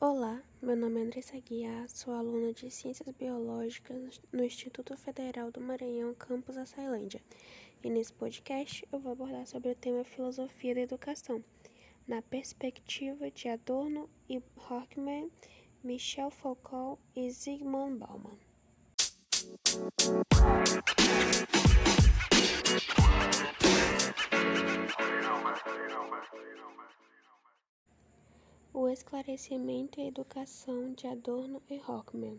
Olá, meu nome é Andressa Guiar, sou aluna de Ciências Biológicas no Instituto Federal do Maranhão, campus Açailândia. E nesse podcast eu vou abordar sobre o tema Filosofia da Educação, na perspectiva de Adorno e Horkheimer, Michel Foucault e Zygmunt Bauman. O esclarecimento e educação de Adorno e Horkheimer.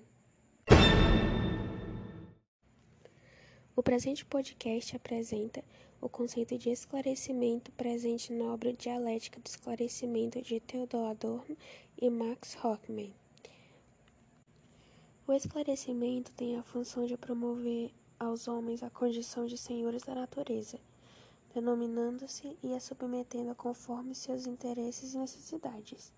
O presente podcast apresenta o conceito de esclarecimento presente na obra Dialética do Esclarecimento de Theodor Adorno e Max Horkheimer. O esclarecimento tem a função de promover aos homens a condição de senhores da natureza, denominando-se e a submetendo conforme seus interesses e necessidades.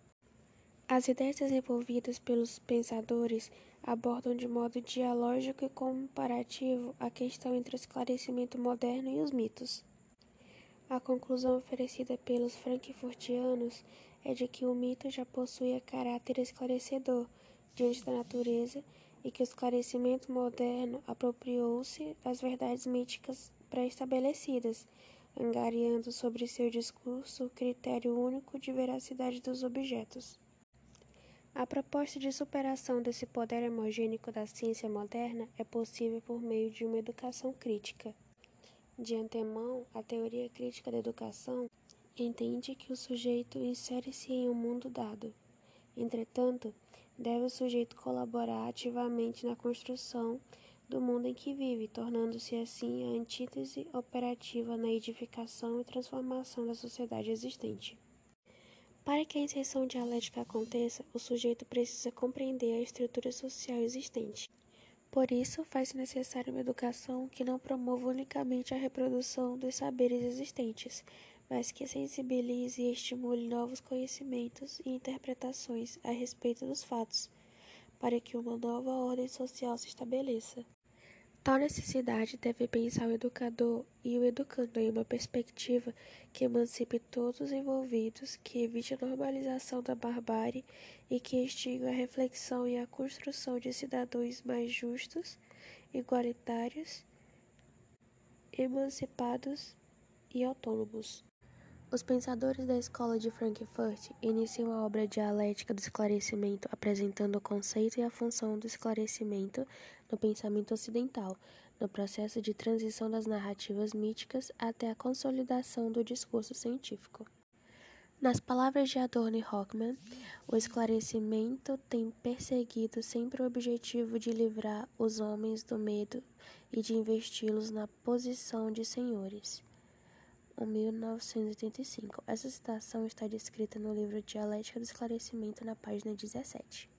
As ideias desenvolvidas pelos pensadores abordam de modo dialógico e comparativo a questão entre o esclarecimento moderno e os mitos. A conclusão oferecida pelos frankfurtianos é de que o mito já possuía caráter esclarecedor diante da natureza e que o esclarecimento moderno apropriou-se das verdades míticas pré-estabelecidas, angariando sobre seu discurso o critério único de veracidade dos objetos. A proposta de superação desse poder hemogênico da ciência moderna é possível por meio de uma educação crítica. De antemão, a teoria crítica da educação entende que o sujeito insere-se em um mundo dado. Entretanto, deve o sujeito colaborar ativamente na construção do mundo em que vive, tornando-se assim a antítese operativa na edificação e transformação da sociedade existente. Para que a inserção dialética aconteça, o sujeito precisa compreender a estrutura social existente. Por isso, faz-se necessária uma educação que não promova unicamente a reprodução dos saberes existentes, mas que sensibilize e estimule novos conhecimentos e interpretações a respeito dos fatos, para que uma nova ordem social se estabeleça. Tal necessidade deve pensar o educador e o educando em uma perspectiva que emancipe todos os envolvidos, que evite a normalização da barbárie e que extinga a reflexão e a construção de cidadãos mais justos, igualitários, emancipados e autônomos. Os pensadores da escola de Frankfurt iniciam a obra dialética do esclarecimento apresentando o conceito e a função do esclarecimento no pensamento ocidental, no processo de transição das narrativas míticas até a consolidação do discurso científico. Nas palavras de Adorno e Hockman, o esclarecimento tem perseguido sempre o objetivo de livrar os homens do medo e de investi-los na posição de senhores. 1985. Essa citação está descrita no livro Dialética do Esclarecimento, na página 17.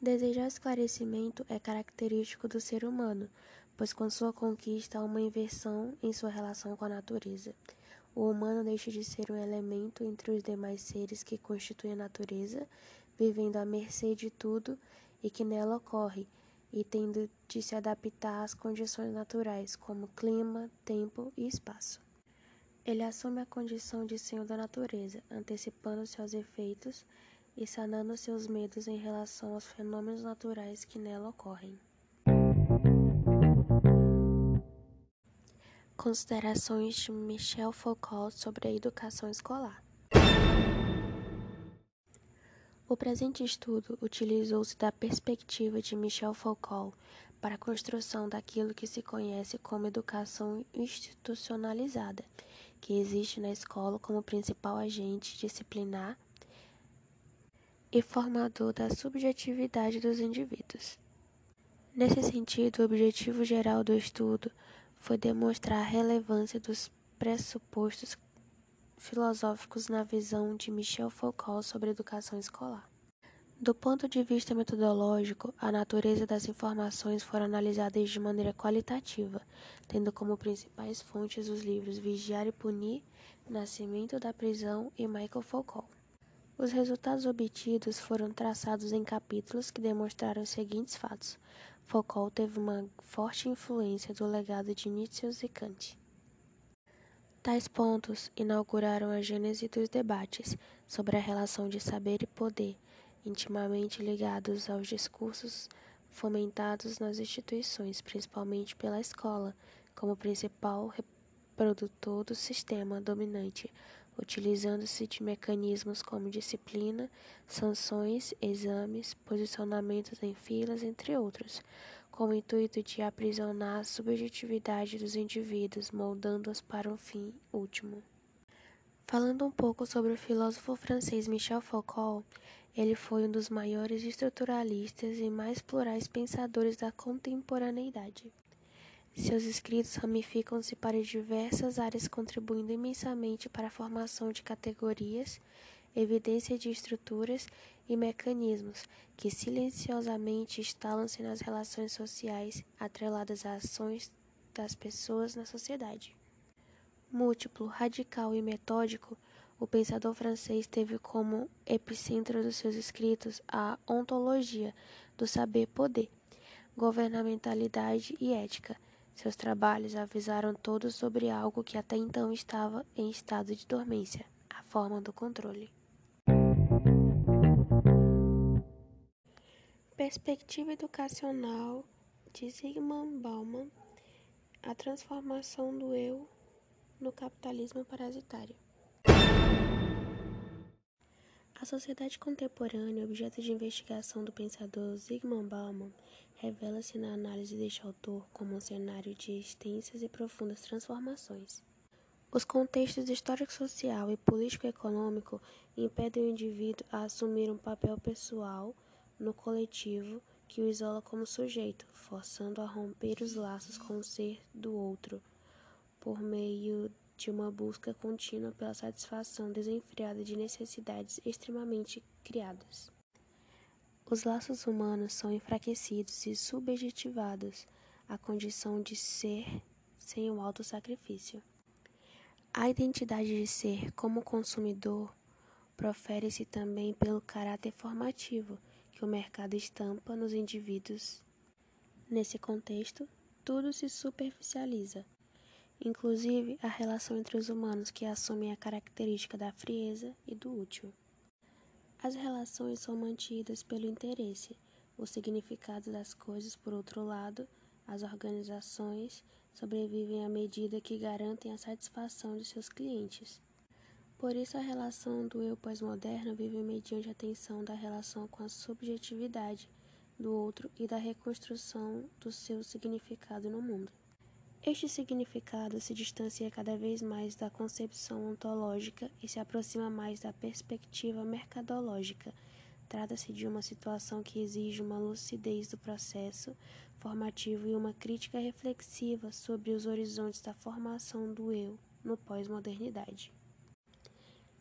Desejar esclarecimento é característico do ser humano, pois com sua conquista há uma inversão em sua relação com a natureza. O humano deixa de ser um elemento entre os demais seres que constituem a natureza, vivendo à mercê de tudo e que nela ocorre, e tendo de se adaptar às condições naturais, como clima, tempo e espaço. Ele assume a condição de senhor da natureza, antecipando-se aos efeitos e sanando seus medos em relação aos fenômenos naturais que nela ocorrem. Considerações de Michel Foucault sobre a educação escolar. O presente estudo utilizou-se da perspectiva de Michel Foucault para a construção daquilo que se conhece como educação institucionalizada que existe na escola como principal agente disciplinar e formador da subjetividade dos indivíduos. Nesse sentido, o objetivo geral do estudo foi demonstrar a relevância dos pressupostos filosóficos na visão de Michel Foucault sobre a educação escolar. Do ponto de vista metodológico, a natureza das informações foram analisadas de maneira qualitativa, tendo como principais fontes os livros Vigiar e Punir, Nascimento da Prisão e Michael Foucault. Os resultados obtidos foram traçados em capítulos que demonstraram os seguintes fatos. Foucault teve uma forte influência do legado de Nietzsche e Kant. Tais pontos inauguraram a gênese dos debates sobre a relação de saber e poder intimamente ligados aos discursos fomentados nas instituições, principalmente pela escola, como principal reprodutor do sistema dominante, utilizando-se de mecanismos como disciplina, sanções, exames, posicionamentos em filas, entre outros, com o intuito de aprisionar a subjetividade dos indivíduos, moldando-os para um fim último. Falando um pouco sobre o filósofo francês Michel Foucault, ele foi um dos maiores estruturalistas e mais plurais pensadores da contemporaneidade. Seus escritos ramificam-se para diversas áreas, contribuindo imensamente para a formação de categorias, evidência de estruturas e mecanismos que silenciosamente instalam-se nas relações sociais atreladas às ações das pessoas na sociedade. Múltiplo, radical e metódico, o pensador francês teve como epicentro dos seus escritos a ontologia do saber-poder, governamentalidade e ética. Seus trabalhos avisaram todos sobre algo que até então estava em estado de dormência, a forma do controle. Perspectiva educacional de Zygmunt Bauman, a transformação do eu no capitalismo parasitário. A sociedade contemporânea, objeto de investigação do pensador Zygmunt Bauman, revela-se na análise deste autor como um cenário de extensas e profundas transformações. Os contextos histórico-social e político-econômico impedem o indivíduo a assumir um papel pessoal no coletivo que o isola como sujeito, forçando a romper os laços com o ser do outro, por meio de uma busca contínua pela satisfação desenfreada de necessidades extremamente criadas. Os laços humanos são enfraquecidos e subjetivados à condição de ser sem o auto-sacrifício. A identidade de ser como consumidor profere-se também pelo caráter formativo que o mercado estampa nos indivíduos. Nesse contexto, tudo se superficializa, inclusive a relação entre os humanos que assumem a característica da frieza e do útil. As relações são mantidas pelo interesse, o significado das coisas, por outro lado, as organizações sobrevivem à medida que garantem a satisfação de seus clientes. Por isso, a relação do eu pós-moderno vive mediante a tensão da relação com a subjetividade do outro e da reconstrução do seu significado no mundo. Este significado se distancia cada vez mais da concepção ontológica e se aproxima mais da perspectiva mercadológica. Trata-se de uma situação que exige uma lucidez do processo formativo e uma crítica reflexiva sobre os horizontes da formação do eu no pós-modernidade.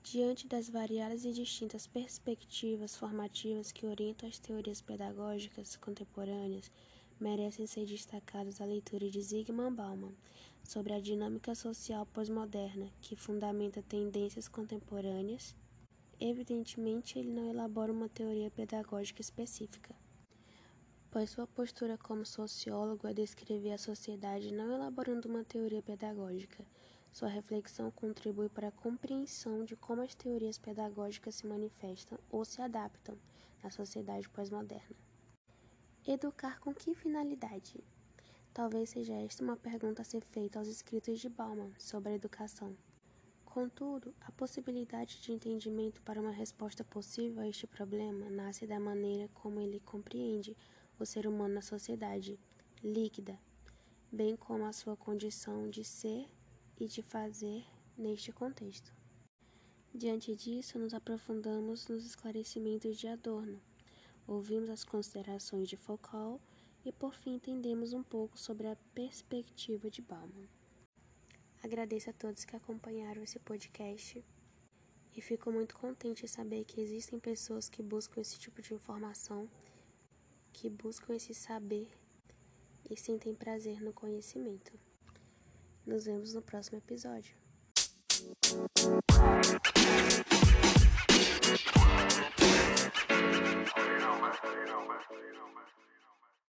Diante das variadas e distintas perspectivas formativas que orientam as teorias pedagógicas contemporâneas, merecem ser destacados a leitura de Zygmunt Bauman sobre a dinâmica social pós-moderna, que fundamenta tendências contemporâneas. Evidentemente, ele não elabora uma teoria pedagógica específica, pois sua postura como sociólogo é descrever a sociedade não elaborando uma teoria pedagógica. Sua reflexão contribui para a compreensão de como as teorias pedagógicas se manifestam ou se adaptam na sociedade pós-moderna. Educar com que finalidade? Talvez seja esta uma pergunta a ser feita aos escritos de Bauman sobre a educação. Contudo, a possibilidade de entendimento para uma resposta possível a este problema nasce da maneira como ele compreende o ser humano na sociedade, líquida, bem como a sua condição de ser e de fazer neste contexto. Diante disso, nos aprofundamos nos esclarecimentos de Adorno Ouvimos as considerações de Foucault e, por fim, entendemos um pouco sobre a perspectiva de Bauman. Agradeço a todos que acompanharam esse podcast e fico muito contente em saber que existem pessoas que buscam esse tipo de informação, que buscam esse saber e sentem prazer no conhecimento. Nos vemos no próximo episódio. man. You más.